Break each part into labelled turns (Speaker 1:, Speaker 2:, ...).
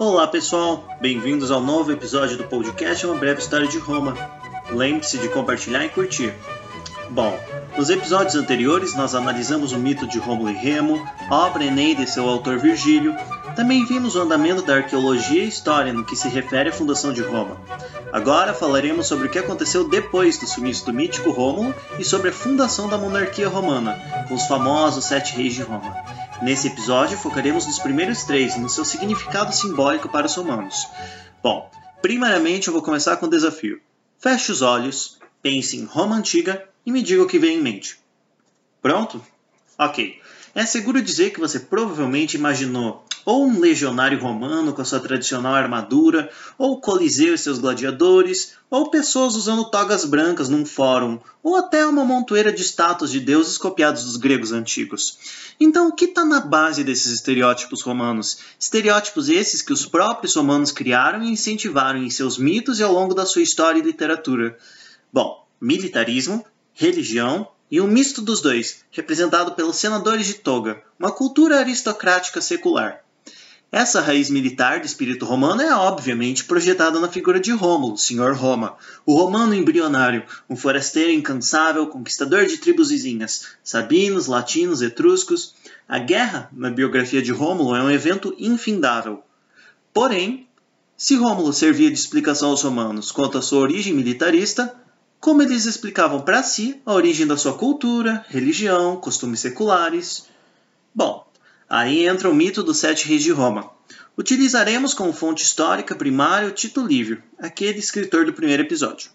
Speaker 1: Olá pessoal, bem-vindos ao novo episódio do podcast Uma Breve História de Roma. Lembre-se de compartilhar e curtir. Bom, nos episódios anteriores nós analisamos o mito de Rômulo e Remo, a obra Eneida e seu autor Virgílio. Também vimos o andamento da arqueologia e história no que se refere à fundação de Roma. Agora falaremos sobre o que aconteceu depois do sumiço do mítico Rômulo e sobre a fundação da monarquia romana, com os famosos sete reis de Roma. Nesse episódio focaremos nos primeiros três e no seu significado simbólico para os romanos. Bom, primeiramente eu vou começar com o desafio. Feche os olhos, pense em Roma antiga e me diga o que vem em mente. Pronto? Ok. É seguro dizer que você provavelmente imaginou ou um legionário romano com a sua tradicional armadura, ou Coliseu e seus gladiadores, ou pessoas usando togas brancas num fórum, ou até uma montoeira de estátuas de deuses copiados dos gregos antigos. Então, o que está na base desses estereótipos romanos? Estereótipos esses que os próprios romanos criaram e incentivaram em seus mitos e ao longo da sua história e literatura. Bom, militarismo, religião e um misto dos dois, representado pelos senadores de toga, uma cultura aristocrática secular. Essa raiz militar do espírito romano é obviamente projetada na figura de Rômulo, senhor Roma, o romano embrionário, um forasteiro incansável, conquistador de tribos vizinhas, sabinos, latinos, etruscos. A guerra, na biografia de Rômulo, é um evento infindável. Porém, se Rômulo servia de explicação aos romanos quanto à sua origem militarista, como eles explicavam para si a origem da sua cultura, religião, costumes seculares? Bom, Aí entra o mito dos sete reis de Roma. Utilizaremos como fonte histórica primária o Tito Livio, aquele escritor do primeiro episódio.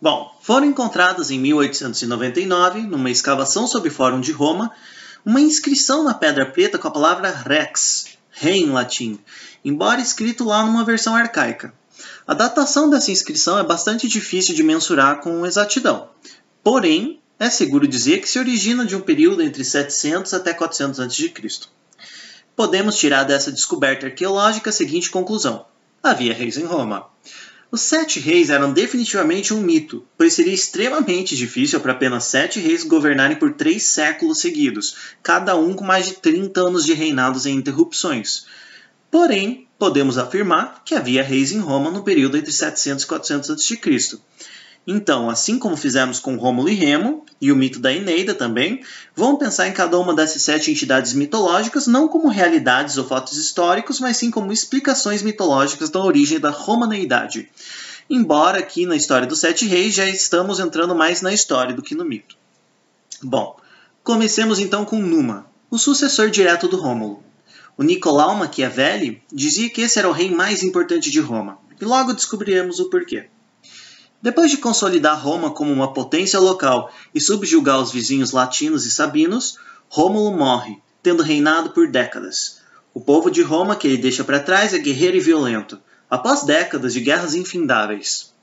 Speaker 1: Bom, foram encontradas em 1899, numa escavação sob Fórum de Roma, uma inscrição na pedra preta com a palavra rex, rei em latim, embora escrito lá numa versão arcaica. A datação dessa inscrição é bastante difícil de mensurar com exatidão. Porém, é seguro dizer que se origina de um período entre 700 até 400 a.C. Podemos tirar dessa descoberta arqueológica a seguinte conclusão: havia reis em Roma. Os sete reis eram definitivamente um mito, pois seria extremamente difícil para apenas sete reis governarem por três séculos seguidos, cada um com mais de 30 anos de reinados em interrupções. Porém, podemos afirmar que havia reis em Roma no período entre 700 e 400 a.C. Então, assim como fizemos com Rômulo e Remo, e o mito da Eneida também, vamos pensar em cada uma dessas sete entidades mitológicas não como realidades ou fatos históricos, mas sim como explicações mitológicas da origem da romaneidade. Embora aqui na história dos sete reis já estamos entrando mais na história do que no mito. Bom, comecemos então com Numa, o sucessor direto do Rômulo. O Nicolau Machiavelli dizia que esse era o rei mais importante de Roma, e logo descobriremos o porquê. Depois de consolidar Roma como uma potência local e subjugar os vizinhos latinos e sabinos, Rômulo morre, tendo reinado por décadas. O povo de Roma que ele deixa para trás é guerreiro e violento, após décadas de guerras infindáveis.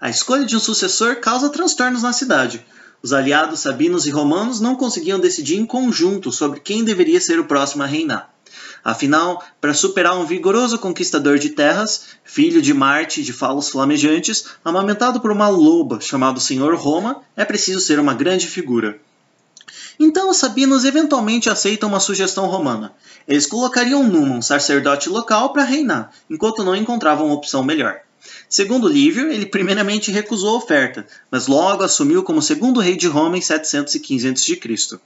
Speaker 1: A escolha de um sucessor causa transtornos na cidade. Os aliados sabinos e romanos não conseguiam decidir em conjunto sobre quem deveria ser o próximo a reinar. Afinal, para superar um vigoroso conquistador de terras, filho de Marte de falos flamejantes, amamentado por uma loba chamado Senhor Roma, é preciso ser uma grande figura. Então os sabinos eventualmente aceitam uma sugestão romana. Eles colocariam Numa, um sacerdote local, para reinar, enquanto não encontravam opção melhor. Segundo Lívio, ele primeiramente recusou a oferta, mas logo assumiu como segundo rei de Roma em 715 a.C.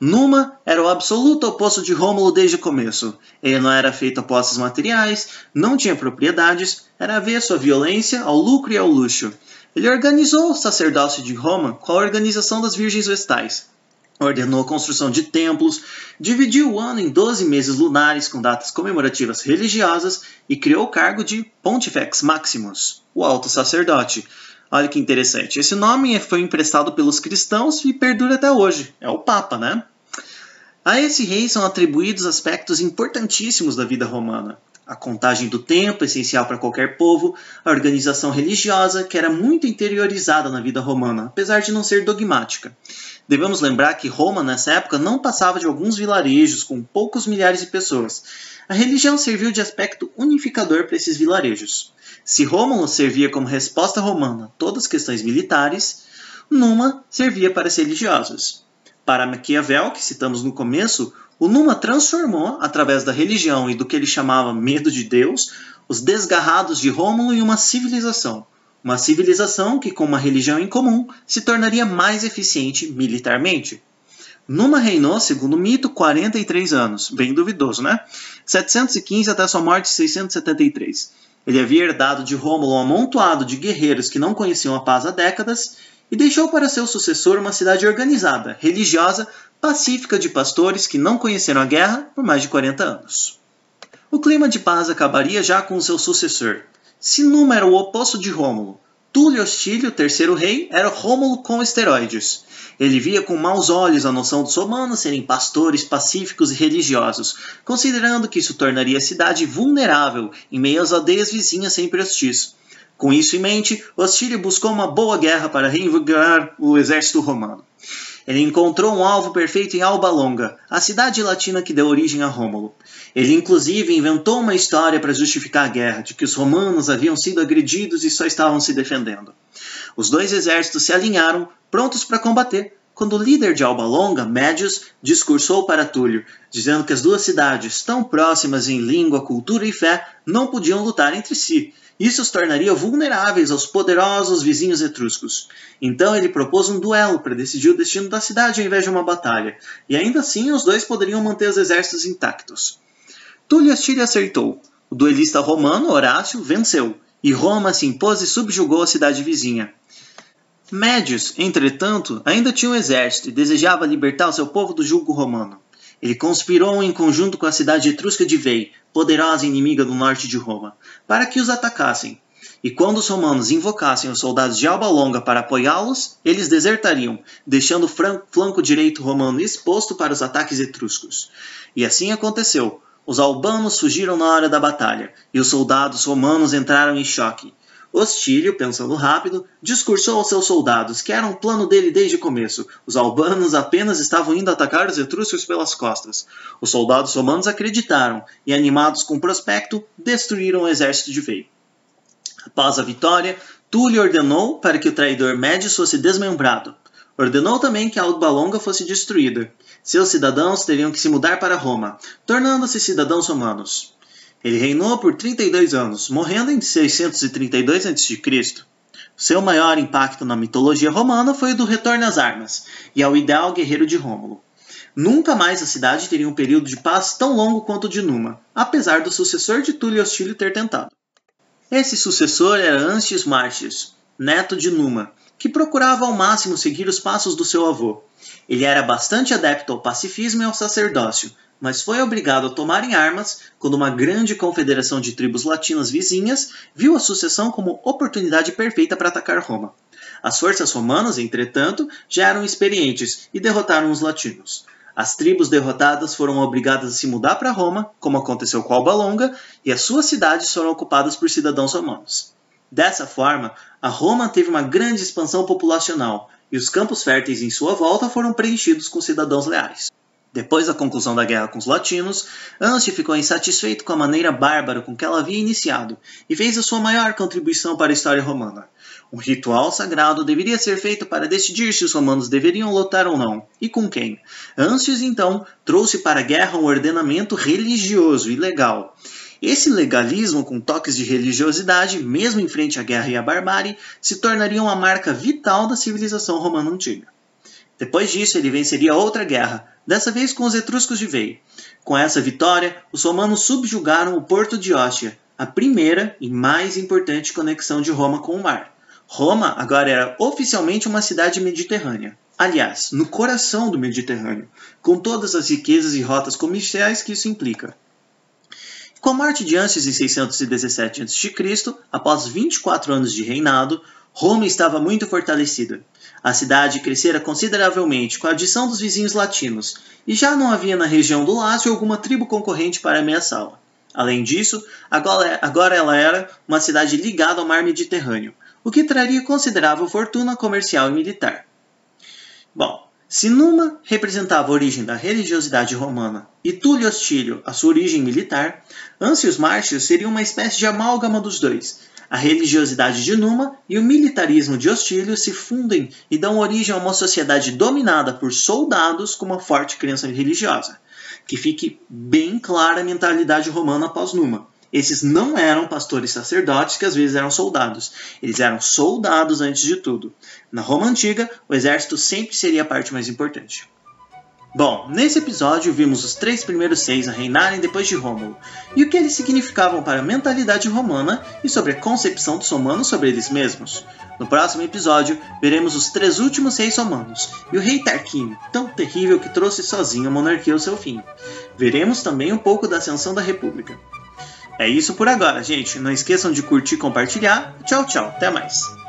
Speaker 1: Numa era o absoluto oposto de Rômulo desde o começo. Ele não era feito a posses materiais, não tinha propriedades, era avesso à violência, ao lucro e ao luxo. Ele organizou o sacerdócio de Roma com a organização das Virgens Vestais. Ordenou a construção de templos, dividiu o ano em 12 meses lunares com datas comemorativas religiosas e criou o cargo de Pontifex Maximus, o alto sacerdote. Olha que interessante. Esse nome foi emprestado pelos cristãos e perdura até hoje. É o Papa, né? A esse rei são atribuídos aspectos importantíssimos da vida romana. A contagem do tempo, essencial para qualquer povo, a organização religiosa, que era muito interiorizada na vida romana, apesar de não ser dogmática. Devemos lembrar que Roma, nessa época, não passava de alguns vilarejos com poucos milhares de pessoas. A religião serviu de aspecto unificador para esses vilarejos. Se Rômulo servia como resposta romana a todas as questões militares, Numa servia para as religiosas. Para Maquiavel, que citamos no começo, o Numa transformou, através da religião e do que ele chamava medo de Deus, os desgarrados de Rômulo em uma civilização. Uma civilização que, com uma religião em comum, se tornaria mais eficiente militarmente. Numa reinou, segundo o mito, 43 anos, bem duvidoso, né? 715 até sua morte 673. Ele havia herdado de Rômulo um amontoado de guerreiros que não conheciam a paz há décadas e deixou para seu sucessor uma cidade organizada, religiosa, pacífica de pastores que não conheceram a guerra por mais de 40 anos. O clima de paz acabaria já com seu sucessor. Se era o oposto de Rômulo, Túlio Hostílio, terceiro rei, era Rômulo com esteroides. Ele via com maus olhos a noção dos romanos serem pastores pacíficos e religiosos, considerando que isso tornaria a cidade vulnerável em meio às aldeias vizinhas sempre hostis. Com isso em mente, Hostílio buscou uma boa guerra para reinvigorar o exército romano. Ele encontrou um alvo perfeito em Alba Longa, a cidade latina que deu origem a Rômulo. Ele inclusive inventou uma história para justificar a guerra, de que os romanos haviam sido agredidos e só estavam se defendendo. Os dois exércitos se alinharam, prontos para combater, quando o líder de Alba Longa, Médius, discursou para Túlio, dizendo que as duas cidades, tão próximas em língua, cultura e fé, não podiam lutar entre si, isso os tornaria vulneráveis aos poderosos vizinhos etruscos. Então ele propôs um duelo para decidir o destino da cidade ao invés de uma batalha, e ainda assim os dois poderiam manter os exércitos intactos. Túlio Astírio aceitou. O duelista romano, Horácio, venceu, e Roma se impôs e subjugou a cidade vizinha. Médios, entretanto, ainda tinha um exército e desejava libertar o seu povo do jugo romano. Ele conspirou em conjunto com a cidade etrusca de Vei, poderosa inimiga do norte de Roma, para que os atacassem. E quando os romanos invocassem os soldados de Alba Longa para apoiá-los, eles desertariam, deixando o flanco direito romano exposto para os ataques etruscos. E assim aconteceu. Os albanos fugiram na hora da batalha, e os soldados romanos entraram em choque. Hostílio, pensando rápido, discursou aos seus soldados que era um plano dele desde o começo. Os albanos apenas estavam indo atacar os etruscos pelas costas. Os soldados romanos acreditaram e, animados com o prospecto, destruíram o exército de Veio. Após a vitória, Túlio ordenou para que o traidor Médius fosse desmembrado. Ordenou também que a Alba Longa fosse destruída. Seus cidadãos teriam que se mudar para Roma, tornando-se cidadãos romanos. Ele reinou por 32 anos, morrendo em 632 a.C. Seu maior impacto na mitologia romana foi o do retorno às armas e ao ideal guerreiro de Rômulo. Nunca mais a cidade teria um período de paz tão longo quanto o de Numa, apesar do sucessor de Túlio Hostílio ter tentado. Esse sucessor era Anstius Martius, neto de Numa, que procurava ao máximo seguir os passos do seu avô. Ele era bastante adepto ao pacifismo e ao sacerdócio, mas foi obrigado a tomar em armas quando uma grande confederação de tribos latinas vizinhas viu a sucessão como oportunidade perfeita para atacar Roma. As forças romanas, entretanto, já eram experientes e derrotaram os latinos. As tribos derrotadas foram obrigadas a se mudar para Roma, como aconteceu com Alba Longa, e as suas cidades foram ocupadas por cidadãos romanos. Dessa forma, a Roma teve uma grande expansão populacional, e os campos férteis em sua volta foram preenchidos com cidadãos leais. Depois da conclusão da guerra com os latinos, Anstio ficou insatisfeito com a maneira bárbara com que ela havia iniciado e fez a sua maior contribuição para a história romana. Um ritual sagrado deveria ser feito para decidir se os romanos deveriam lutar ou não, e com quem. Antes, então, trouxe para a guerra um ordenamento religioso e legal. Esse legalismo, com toques de religiosidade, mesmo em frente à guerra e à barbárie, se tornaria uma marca vital da civilização romana antiga. Depois disso, ele venceria outra guerra, dessa vez com os etruscos de Veio. Com essa vitória, os romanos subjugaram o porto de Ostia, a primeira e mais importante conexão de Roma com o mar. Roma agora era oficialmente uma cidade mediterrânea. Aliás, no coração do Mediterrâneo, com todas as riquezas e rotas comerciais que isso implica. Com a morte de Antes em 617 a.C., após 24 anos de reinado, Roma estava muito fortalecida. A cidade crescera consideravelmente com a adição dos vizinhos latinos, e já não havia na região do Lácio alguma tribo concorrente para ameaçá-la. Além disso, agora, ela era uma cidade ligada ao mar Mediterrâneo, o que traria considerável fortuna comercial e militar. Bom, se Numa representava a origem da religiosidade romana e Túlio Hostílio a sua origem militar, Ancius Martius seria uma espécie de amálgama dos dois, A religiosidade de Numa e o militarismo de Ostílio se fundem e dão origem a uma sociedade dominada por soldados com uma forte crença religiosa. Que fique bem clara a mentalidade romana após Numa. Esses não eram pastores sacerdotes que às vezes eram soldados. Eles eram soldados antes de tudo. Na Roma antiga, o exército sempre seria a parte mais importante. Bom, nesse episódio vimos os três primeiros seis a reinarem depois de Rômulo, e o que eles significavam para a mentalidade romana e sobre a concepção dos romanos sobre eles mesmos. No próximo episódio, veremos os três últimos reis romanos e o rei Tarquínio, tão terrível que trouxe sozinho a monarquia ao seu fim. Veremos também um pouco da ascensão da república. É isso por agora, gente. Não esqueçam de curtir e compartilhar. Tchau, tchau. Até mais.